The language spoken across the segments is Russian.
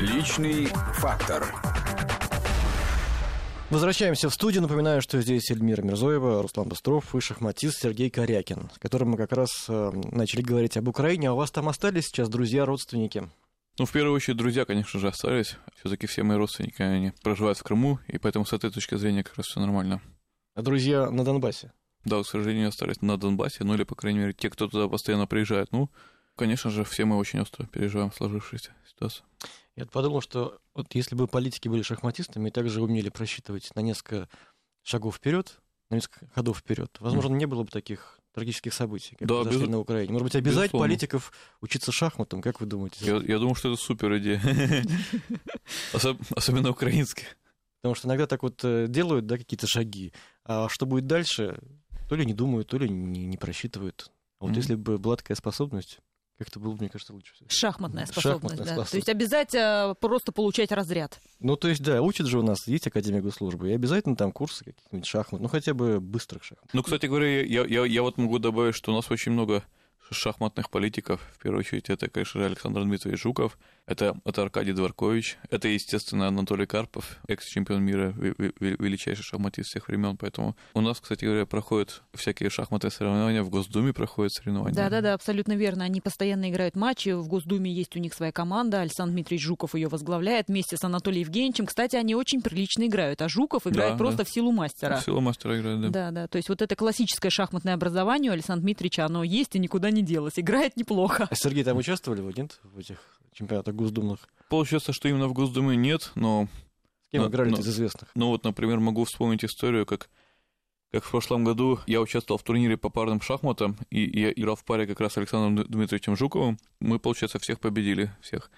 Личный фактор. Возвращаемся в студию. Напоминаю, что здесь Эльмира Мирзоева, Руслан Быстров и шахматист Сергей Корякин, с которым мы как раз э, начали говорить об Украине. А у вас там остались сейчас друзья, родственники? Ну, в первую очередь, друзья, конечно же, остались. Все-таки все мои родственники, они проживают в Крыму, и поэтому с этой точки зрения как раз все нормально. А друзья на Донбассе? Да, к сожалению, остались на Донбассе, ну или, по крайней мере, те, кто туда постоянно приезжает. Ну, конечно же, все мы очень остро переживаем сложившуюся ситуацию. Я подумал, что вот если бы политики были шахматистами и также умели просчитывать на несколько шагов вперед, на несколько ходов вперед, возможно, не было бы таких трагических событий, как Да, произошли без- на Украине. Может быть, обязать безусловно. политиков учиться шахматам, как вы думаете? Я, я думаю, что это супер идея. Особ- Особенно украинских. Потому что иногда так вот э, делают, да, какие-то шаги, а что будет дальше, то ли не думают, то ли не, не просчитывают. А вот Мгм. если бы была такая способность, как-то было, бы, мне кажется, лучше всего. Шахматная Шахматная способность, да. способность. То есть обязать э, просто получать разряд. Ну, то есть, да, учат же у нас, есть Академия госслужбы, и обязательно там курсы каких-нибудь шахмат, ну, хотя бы быстрых шахмат. Ну, кстати говоря, я, я, я вот могу добавить, что у нас очень много шахматных политиков. В первую очередь, это, конечно же, Александр Дмитриевич Жуков, это, это Аркадий Дворкович, это, естественно, Анатолий Карпов, экс-чемпион мира, величайший шахматист всех времен. Поэтому у нас, кстати говоря, проходят всякие шахматные соревнования, в Госдуме проходят соревнования. Да-да-да, абсолютно верно. Они постоянно играют матчи. В Госдуме есть у них своя команда. Александр Дмитриевич Жуков ее возглавляет вместе с Анатолием Евгеньевичем. Кстати, они очень прилично играют, а Жуков играет Да, просто да. в силу мастера. В силу мастера играет, да. Да, да. То есть вот это классическое шахматное образование у Александра Дмитриевича, оно есть и никуда не делось. Играет неплохо. А Сергей, там участвовали вы, нет, в этих чемпионатах госдумных? Получается, что именно в Госдуме нет, но С кем Ну, играли ну, из известных? Ну вот, например, могу вспомнить историю, как, как в прошлом году я участвовал в турнире по парным шахматам, и я играл в паре как раз с Александром Дмитриевичем Жуковым. Мы, получается, всех победили, всех,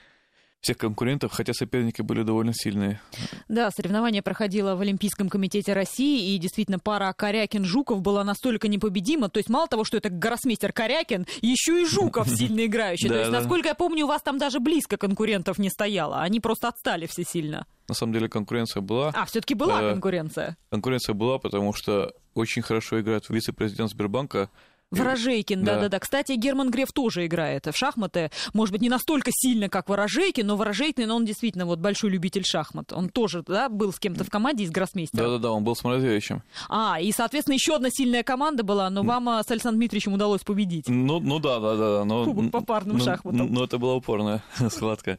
всех конкурентов, хотя соперники были довольно сильные. Да, соревнование проходило в Олимпийском комитете России, и действительно пара Корякин-Жуков была настолько непобедима. То есть мало того, что это гроссмейстер Корякин, еще и Жуков сильно играющий. То есть, насколько я помню, у вас там даже близко конкурентов не стояло. Они просто отстали все сильно. На самом деле конкуренция была. А, все-таки была Э, конкуренция. Конкуренция была, потому что очень хорошо играет вице-президент Сбербанка. Ворожейкин, да. да-да-да. Кстати, Герман Греф тоже играет в шахматы. Может быть, не настолько сильно, как Ворожейкин, но Ворожейкин, он действительно вот большой любитель шахмат. Он тоже, да, был с кем-то в команде из гроссмейстера. Да-да-да, он был с Морозевичем. А, и, соответственно, еще одна сильная команда была, но вам а, с Александром Дмитриевичем удалось победить. Ну, ну да, да, да. Но, Кубок по парным ну, шахматам. Ну, это была упорная схватка.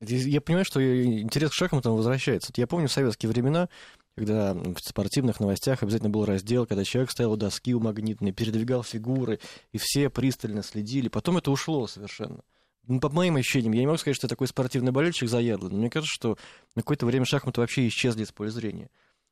Я понимаю, что интерес к шахматам возвращается. Я помню в советские времена, когда в спортивных новостях обязательно был раздел, когда человек стоял у доски у магнитной, передвигал фигуры, и все пристально следили. Потом это ушло совершенно. Ну, по моим ощущениям, я не могу сказать, что я такой спортивный болельщик заядлый, но мне кажется, что на какое-то время шахматы вообще исчезли из поля зрения.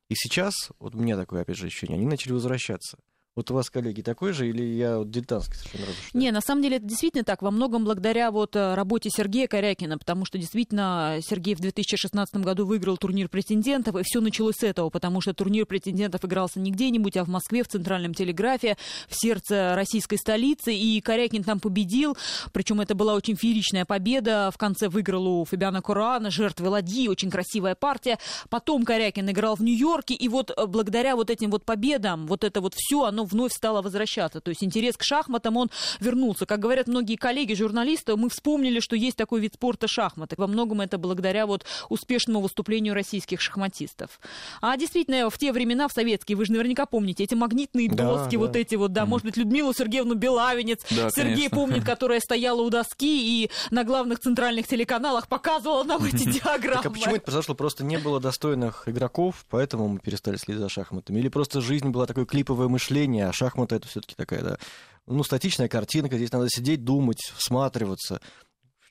И сейчас, вот у меня такое, опять же, ощущение, они начали возвращаться. Вот у вас, коллеги, такой же, или я вот дилетантский совершенно разушаю? Не, на самом деле это действительно так, во многом благодаря вот э, работе Сергея Корякина, потому что действительно Сергей в 2016 году выиграл турнир претендентов, и все началось с этого, потому что турнир претендентов игрался не где-нибудь, а в Москве, в Центральном телеграфе, в сердце российской столицы, и Корякин там победил, причем это была очень фееричная победа, в конце выиграл у Фабиана Куруана, жертвы ладьи, очень красивая партия, потом Корякин играл в Нью-Йорке, и вот э, благодаря вот этим вот победам, вот это вот все, оно вновь стало возвращаться. То есть интерес к шахматам, он вернулся. Как говорят многие коллеги, журналисты, мы вспомнили, что есть такой вид спорта шахматы. Во многом это благодаря вот успешному выступлению российских шахматистов. А действительно, в те времена, в советские, вы же наверняка помните, эти магнитные Да, доски, да. вот эти вот, да, может быть, Людмилу Сергеевну Белавинец, Да, Сергей конечно. помнит, которая стояла у доски и на главных центральных телеканалах показывала нам эти диаграммы. Так а почему это произошло? Просто не было достойных игроков, поэтому мы перестали следить за шахматами? Или просто жизнь была такое клиповое мышление, а шахматы это все-таки такая, да, ну, статичная картинка, здесь надо сидеть, думать, всматриваться.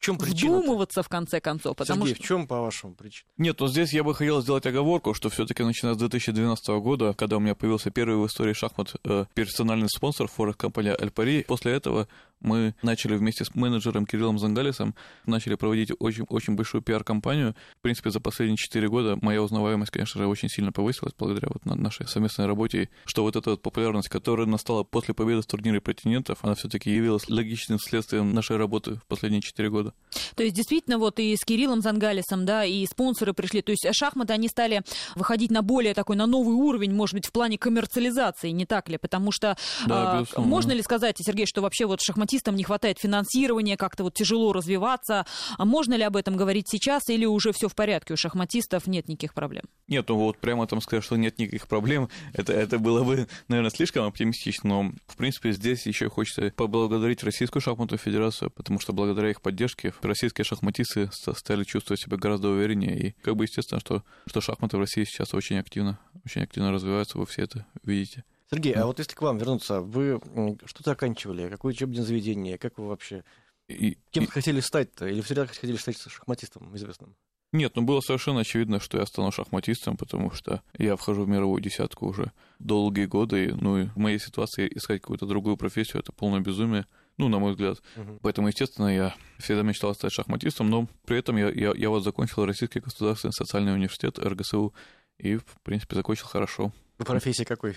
Чем причина? Вдумываться, в конце концов, потому Сергей, что... в чем, по-вашему, причина? Нет, но здесь я бы хотел сделать оговорку, что все-таки начиная с 2012 года, когда у меня появился первый в истории шахмат э, персональный спонсор, форекс компания Альпари, после этого мы начали вместе с менеджером Кириллом Зангалисом начали проводить очень, очень большую пиар-компанию. В принципе, за последние 4 года моя узнаваемость, конечно же, очень сильно повысилась благодаря вот на- нашей совместной работе, что вот эта вот популярность, которая настала после победы в турнире претендентов, она все-таки явилась логичным следствием нашей работы в последние 4 года. То есть действительно вот и с Кириллом Зангалисом, да, и спонсоры пришли. То есть шахматы, они стали выходить на более такой, на новый уровень, может быть, в плане коммерциализации, не так ли? Потому что Да, безусловно. можно ли сказать, Сергей, что вообще вот шахматистам не хватает финансирования, как-то вот тяжело развиваться? А можно ли об этом говорить сейчас или уже все в порядке, у шахматистов нет никаких проблем? Нет, ну вот прямо там сказать, что нет никаких проблем, это, это было бы, наверное, слишком оптимистично, но, в принципе, здесь еще хочется поблагодарить Российскую шахматную федерацию, потому что благодаря их поддержке российские шахматисты ста- стали чувствовать себя гораздо увереннее, и как бы естественно, что, что шахматы в России сейчас очень активно, очень активно развиваются, вы все это видите. Сергей, а вот если к вам вернуться, вы что-то оканчивали, какое учебное заведение, как вы вообще, И, кем и- хотели стать-то, или всегда хотели стать шахматистом известным? Нет, ну было совершенно очевидно, что я стану шахматистом, потому что я вхожу в мировую десятку уже долгие годы, и, ну и в моей ситуации искать какую-то другую профессию — это полное безумие, ну, на мой взгляд. Мгм. Поэтому, естественно, я всегда мечтал стать шахматистом, но при этом я, я, я вот закончил Российский государственный социальный университет РГСУ и, в принципе, закончил хорошо. Вы профессия какой?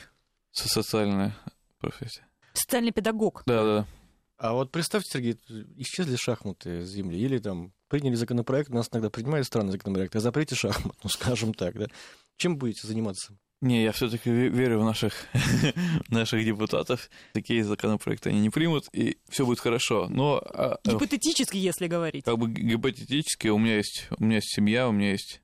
Со- Социальная профессия. Социальный педагог. Да-да. А вот представьте, Сергей, исчезли шахматы с земли, или там приняли законопроект, у нас иногда принимают странный законопроект о запрете шахмат, ну, скажем так, да? Чем будете заниматься? Не, я все-таки верю в наших, наших депутатов. Такие законопроекты они не примут, и все будет хорошо. Но а, а, Гипотетически, если говорить. как бы гипотетически у меня есть у меня есть семья, у меня есть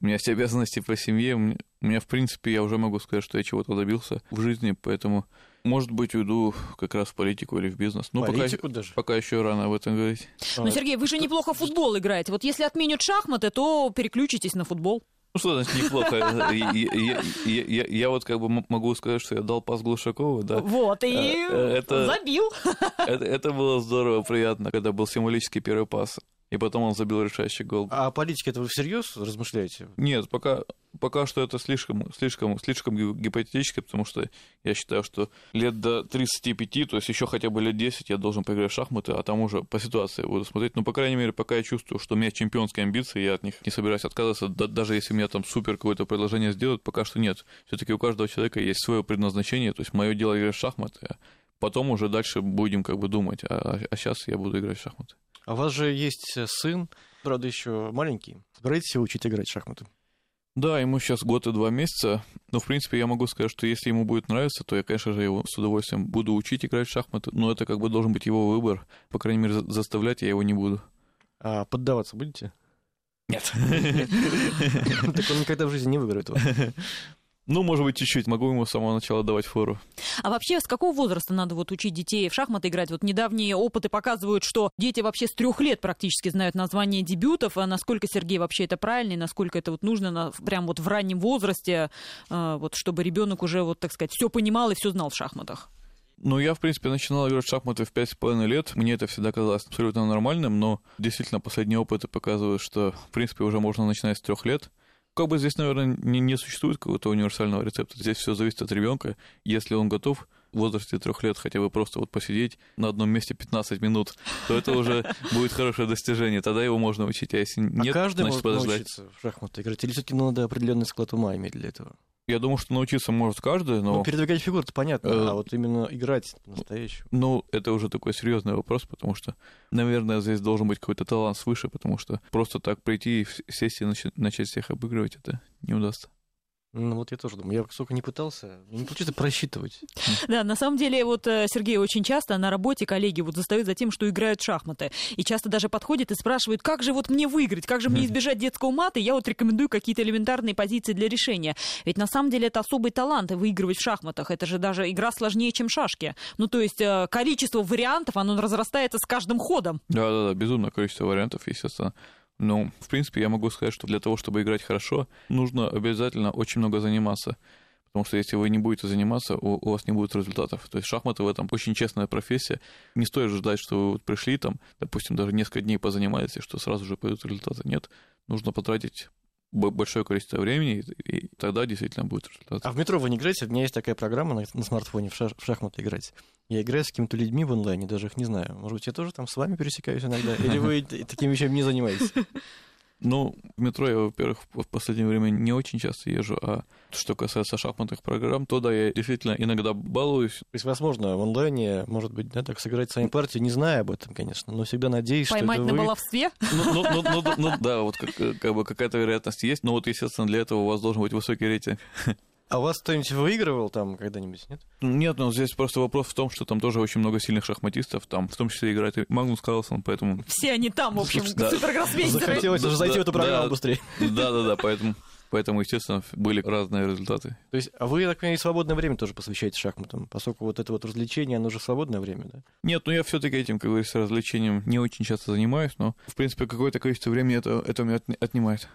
у меня есть обязанности по семье. У меня, у меня, в принципе, я уже могу сказать, что я чего-то добился в жизни, поэтому, может быть, уйду как раз в политику или в бизнес. Ну, пока, даже? пока еще рано об этом говорить. Но, Сергей, вы же неплохо в футбол играете. Вот если отменят шахматы, то переключитесь на футбол. Ну, что значит неплохо? Я, я- я- я- вот как бы могу сказать, что я дал пас Глушакову, да. Вот, и э, это- забил. Это, это было здорово, приятно, когда был символический первый пас. И потом он забил решающий гол. А о политике это вы всерьез размышляете? Нет, пока, пока что это слишком, слишком, слишком ги- гипотетически, потому что я считаю, что лет до 35, то есть еще хотя бы лет 10 я должен поиграть в шахматы, а там уже по ситуации буду смотреть. Но, по крайней мере, пока я чувствую, что у меня чемпионские амбиции, я от них не собираюсь отказываться, да- даже если мне там супер какое-то предложение сделают, пока что нет. Все-таки у каждого человека есть свое предназначение, то есть мое дело играть в шахматы, а потом уже дальше будем как бы думать, а, сейчас я буду играть в шахматы. А у вас же есть э, сын, правда, еще маленький. Собираетесь его учить играть в шахматы? Да, ему сейчас год и два месяца. Но, в принципе, я могу сказать, что если ему будет нравиться, то я, конечно же, его с удовольствием буду учить играть в шахматы. Но это как бы должен быть его выбор. По крайней мере, за- заставлять я его не буду. А поддаваться будете? Нет. Так он никогда в жизни не выиграет его. Ну, может быть, чуть-чуть. Могу ему с самого начала давать фору. А вообще, с какого возраста надо вот учить детей в шахматы играть? Вот недавние опыты показывают, что дети вообще с трех лет практически знают название дебютов. А насколько, Сергей, вообще это правильно, и насколько это вот нужно на, прям вот в раннем возрасте, э, вот чтобы ребенок уже, вот так сказать, все понимал и все знал в шахматах? Ну, я, в принципе, начинал играть в шахматы в пять с половиной лет. Мне это всегда казалось абсолютно нормальным, но действительно последние опыты показывают, что, в принципе, уже можно начинать с трех лет. Как бы здесь, наверное, не, не существует какого-то универсального рецепта. Здесь все зависит от ребенка. Если он готов в возрасте трех лет хотя бы просто вот посидеть на одном месте 15 минут, то это уже будет хорошее достижение. Тогда его можно учить, а если А нет, каждый значит может подождать. научиться в шахматы играть? Или все-таки надо определенный склад ума иметь для этого? Я думаю, что научиться может каждый, но... Ну, передвигать фигуры-то понятно, Э, а вот именно играть по-настоящему. Ну, это уже такой серьезный вопрос, потому что, наверное, здесь должен быть какой-то талант свыше, потому что просто так прийти и сесть и начать всех обыгрывать, это не удастся. Ну, вот я тоже думаю. Я сколько не пытался, не получится просчитывать. Да, на самом деле, вот э, Сергей очень часто на работе коллеги вот застают за тем, что играют в шахматы. И часто даже подходит и спрашивает, как же вот мне выиграть, как же мне избежать детского мата, и я вот рекомендую какие-то элементарные позиции для решения. Ведь на самом деле это особый талант выигрывать в шахматах. Это же даже игра сложнее, чем шашки. Ну, то есть э, количество вариантов, оно разрастается с каждым ходом. Да-да-да, безумное количество вариантов, естественно. Но, в принципе, я могу сказать, что для того, чтобы играть хорошо, нужно обязательно очень много заниматься. Потому что если вы не будете заниматься, у, вас не будет результатов. То есть шахматы в этом очень честная профессия. Не стоит ждать, что вы вот пришли там, допустим, даже несколько дней позанимаетесь, что сразу же пойдут результаты. Нет, нужно потратить большое количество времени, и, тогда действительно будет результат. А в метро вы не играете? У меня есть такая программа на, на смартфоне в, шах- в шахматы играть. Я играю с какими-то людьми в онлайне, даже их не знаю. Может быть, я тоже там с вами пересекаюсь иногда? Или вы такими вещами не занимаетесь? Ну, в метро я, во-первых, в последнее время не очень часто езжу, а что касается шахматных программ, то да, я действительно иногда балуюсь. То есть, возможно, в онлайне, может быть, да, так сыграть сами партию, не зная об этом, конечно, но всегда надеюсь, Поймать что на это вы... баловстве? Ну, ну, ну, ну, ну, да, вот как, как бы какая-то вероятность есть, но вот, естественно, для этого у вас должен быть высокий рейтинг. А у вас кто-нибудь выигрывал там когда-нибудь, нет? Нет, ну здесь просто вопрос в том, что там тоже очень много сильных шахматистов, там в том числе играет и Магнус Карлсон, поэтому... Все они там, в общем, Да. супергроссмейстеры. Захотелось уже зайти в эту Да, программу да. быстрее. Да-да-да, поэтому, поэтому, естественно, были разные результаты. То есть, а вы, так понимаю, и свободное время тоже посвящаете шахматам, поскольку вот это вот развлечение, оно же свободное время, да? Нет, ну я все-таки этим, как говорится, развлечением не очень часто занимаюсь, но, в принципе, какое-то количество времени это, это у меня отни- отнимает.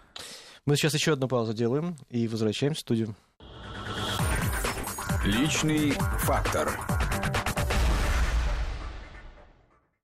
Мы сейчас еще одну паузу делаем и возвращаемся в студию. Личный фактор.